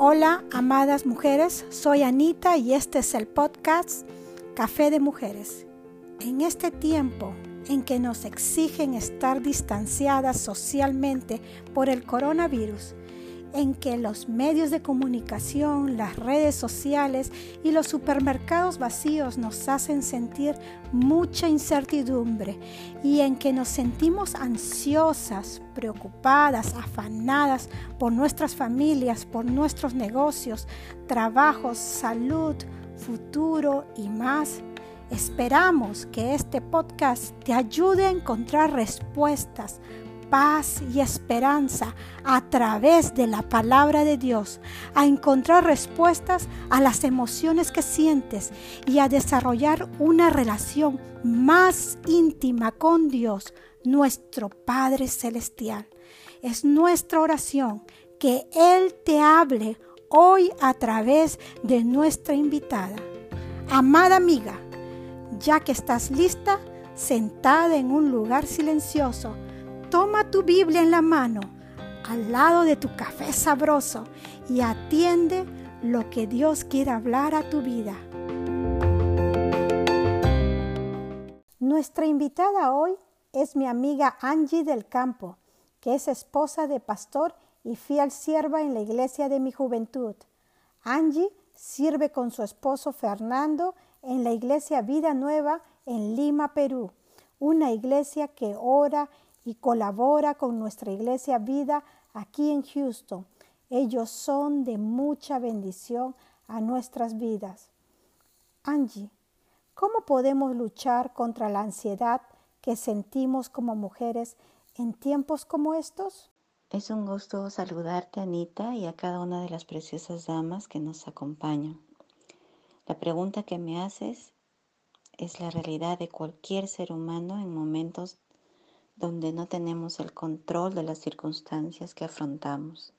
Hola, amadas mujeres, soy Anita y este es el podcast Café de Mujeres. En este tiempo en que nos exigen estar distanciadas socialmente por el coronavirus, en que los medios de comunicación, las redes sociales y los supermercados vacíos nos hacen sentir mucha incertidumbre y en que nos sentimos ansiosas, preocupadas, afanadas por nuestras familias, por nuestros negocios, trabajos, salud, futuro y más. Esperamos que este podcast te ayude a encontrar respuestas paz y esperanza a través de la palabra de Dios, a encontrar respuestas a las emociones que sientes y a desarrollar una relación más íntima con Dios, nuestro Padre Celestial. Es nuestra oración que Él te hable hoy a través de nuestra invitada. Amada amiga, ya que estás lista, sentada en un lugar silencioso, Toma tu Biblia en la mano, al lado de tu café sabroso y atiende lo que Dios quiere hablar a tu vida. Nuestra invitada hoy es mi amiga Angie del Campo, que es esposa de pastor y fiel sierva en la iglesia de mi juventud. Angie sirve con su esposo Fernando en la iglesia Vida Nueva en Lima, Perú, una iglesia que ora y colabora con nuestra iglesia Vida aquí en Houston. Ellos son de mucha bendición a nuestras vidas. Angie, ¿cómo podemos luchar contra la ansiedad que sentimos como mujeres en tiempos como estos? Es un gusto saludarte, Anita, y a cada una de las preciosas damas que nos acompañan. La pregunta que me haces es la realidad de cualquier ser humano en momentos donde no tenemos el control de las circunstancias que afrontamos.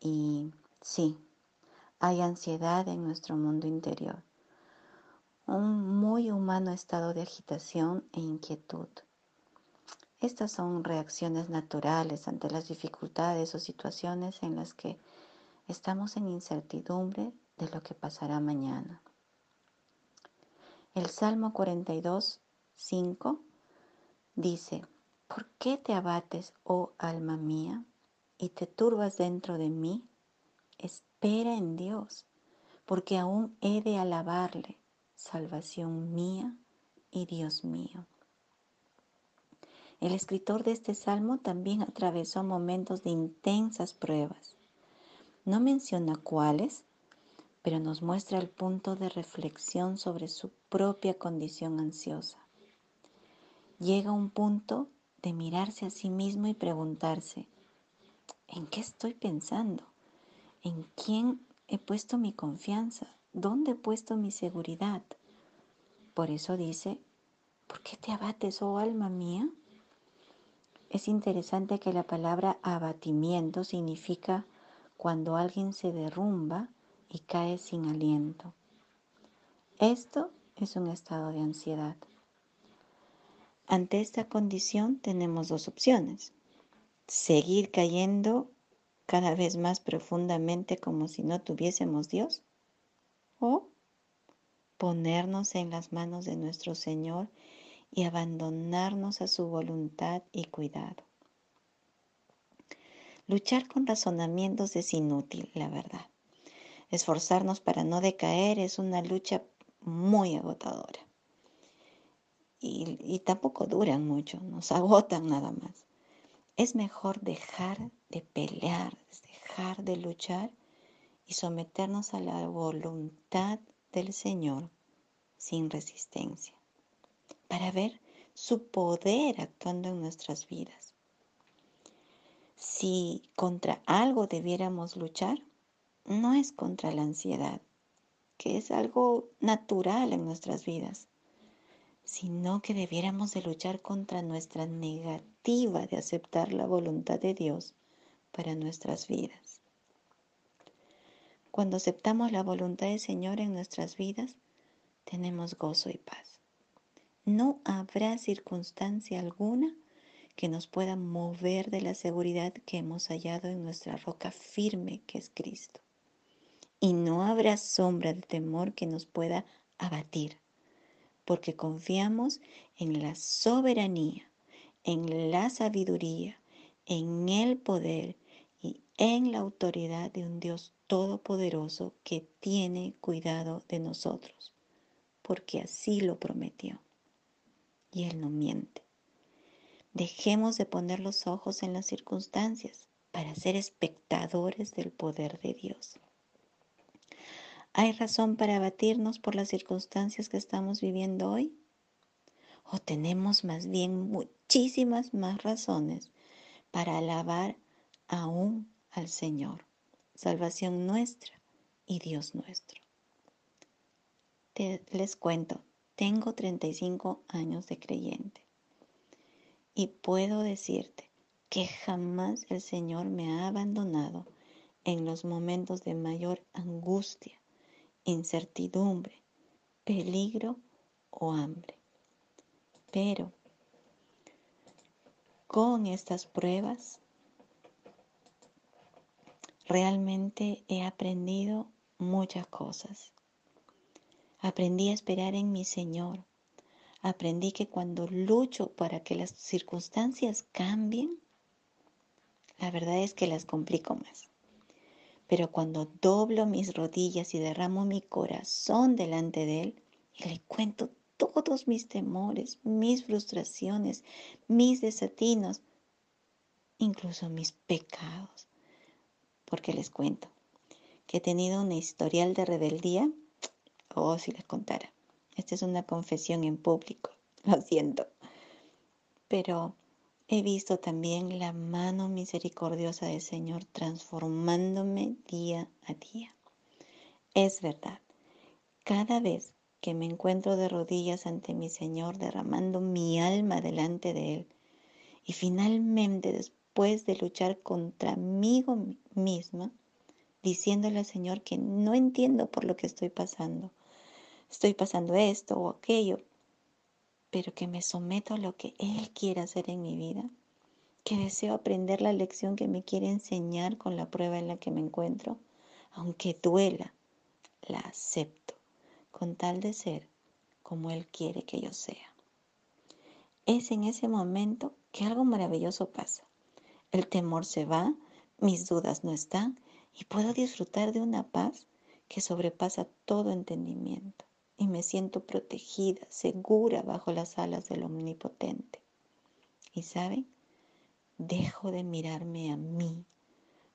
Y sí, hay ansiedad en nuestro mundo interior, un muy humano estado de agitación e inquietud. Estas son reacciones naturales ante las dificultades o situaciones en las que estamos en incertidumbre de lo que pasará mañana. El Salmo 42, 5 Dice, ¿por qué te abates, oh alma mía, y te turbas dentro de mí? Espera en Dios, porque aún he de alabarle, salvación mía y Dios mío. El escritor de este salmo también atravesó momentos de intensas pruebas. No menciona cuáles, pero nos muestra el punto de reflexión sobre su propia condición ansiosa llega un punto de mirarse a sí mismo y preguntarse, ¿en qué estoy pensando? ¿En quién he puesto mi confianza? ¿Dónde he puesto mi seguridad? Por eso dice, ¿por qué te abates, oh alma mía? Es interesante que la palabra abatimiento significa cuando alguien se derrumba y cae sin aliento. Esto es un estado de ansiedad. Ante esta condición tenemos dos opciones. Seguir cayendo cada vez más profundamente como si no tuviésemos Dios o ponernos en las manos de nuestro Señor y abandonarnos a su voluntad y cuidado. Luchar con razonamientos es inútil, la verdad. Esforzarnos para no decaer es una lucha muy agotadora y, tampoco duran mucho, nos agotan nada más. Es mejor dejar de pelear, dejar de luchar y someternos a la voluntad del Señor sin resistencia, para ver su poder actuando en nuestras vidas. Si contra algo debiéramos luchar, no es contra la ansiedad, que es algo natural en nuestras vidas, sino que debiéramos de luchar contra nuestra negativa de aceptar la voluntad de Dios para nuestras vidas. Cuando aceptamos la voluntad del Señor en nuestras vidas, tenemos gozo y paz. No habrá circunstancia alguna que nos pueda mover de la seguridad que hemos hallado en nuestra roca firme que es Cristo. y no habrá sombra de temor que nos pueda abatir, porque confiamos en la soberanía, en la sabiduría, en el poder y en la autoridad de un Dios todopoderoso que tiene cuidado de nosotros, porque así lo prometió. Y Él no miente. Dejemos de poner los ojos en las circunstancias para ser espectadores del poder de Dios. ¿Hay razón para abatirnos por las circunstancias que estamos viviendo hoy? ¿O tenemos más bien muchísimas más razones para alabar aún al Señor, salvación nuestra y Dios nuestro? les cuento, tengo 35 años de creyente y puedo decirte que jamás el Señor me ha abandonado en los momentos de mayor angustia, incertidumbre, peligro o hambre. Pero con estas pruebas realmente he aprendido muchas cosas. Aprendí a esperar en mi Señor aprendí que cuando lucho para que las circunstancias cambien, la verdad es que las complico más. Pero cuando doblo mis rodillas y derramo mi corazón delante de Él y le cuento todos mis temores, mis frustraciones, mis desatinos, incluso mis pecados, porque les cuento que he tenido una historial de rebeldía, oh, si les contara. Esta es una confesión en público, lo siento. Pero he visto también la mano misericordiosa del Señor transformándome día a día. Es verdad, cada vez que me encuentro de rodillas ante mi Señor, derramando mi alma delante de Él, y finalmente después de luchar contra mí misma, diciéndole al Señor que no entiendo por lo que estoy pasando, estoy pasando esto o aquello, pero que me someto a lo que Él quiere hacer en mi vida, que deseo aprender la lección que me quiere enseñar con la prueba en la que me encuentro, aunque duela, la acepto, con tal de ser como Él quiere que yo sea. Es en ese momento que algo maravilloso pasa. El temor se va, mis dudas no están y puedo disfrutar de una paz que sobrepasa todo entendimiento y me siento protegida, segura bajo las alas del Omnipotente. Y saben, dejo de mirarme a mí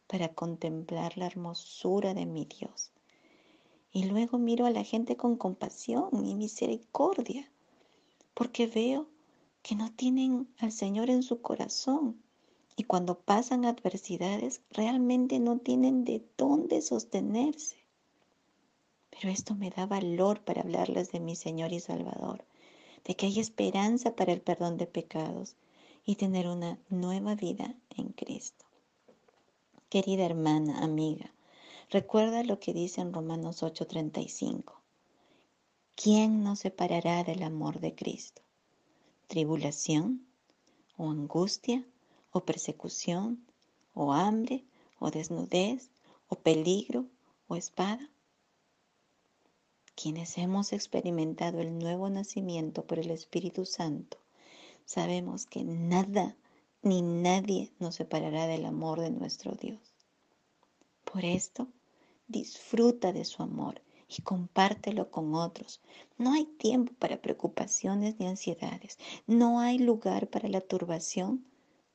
para contemplar la hermosura de mi Dios. Y luego miro a la gente con compasión y misericordia, porque veo que no tienen al Señor en su corazón. Y cuando pasan adversidades, realmente no tienen de dónde sostenerse. Pero esto me da valor para hablarles de mi Señor y Salvador, de que hay esperanza para el perdón de pecados y tener una nueva vida en Cristo. Querida hermana, amiga, recuerda lo que dice en Romanos 8:35. ¿Quién nos separará del amor de Cristo? ¿Tribulación? ¿O angustia? ¿O persecución? ¿O hambre? ¿O desnudez? ¿O peligro? ¿O espada? Quienes hemos experimentado el nuevo nacimiento por el Espíritu Santo, sabemos que nada ni nadie nos separará del amor de nuestro Dios. Por esto, disfruta de su amor y compártelo con otros. No hay tiempo para preocupaciones ni ansiedades. No hay lugar para la turbación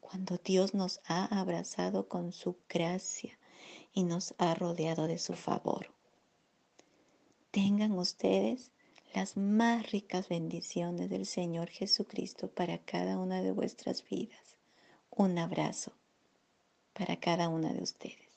cuando Dios nos ha abrazado con su gracia y nos ha rodeado de su favor tengan ustedes las más ricas bendiciones del Señor Jesucristo para cada una de vuestras vidas. Un abrazo para cada una de ustedes.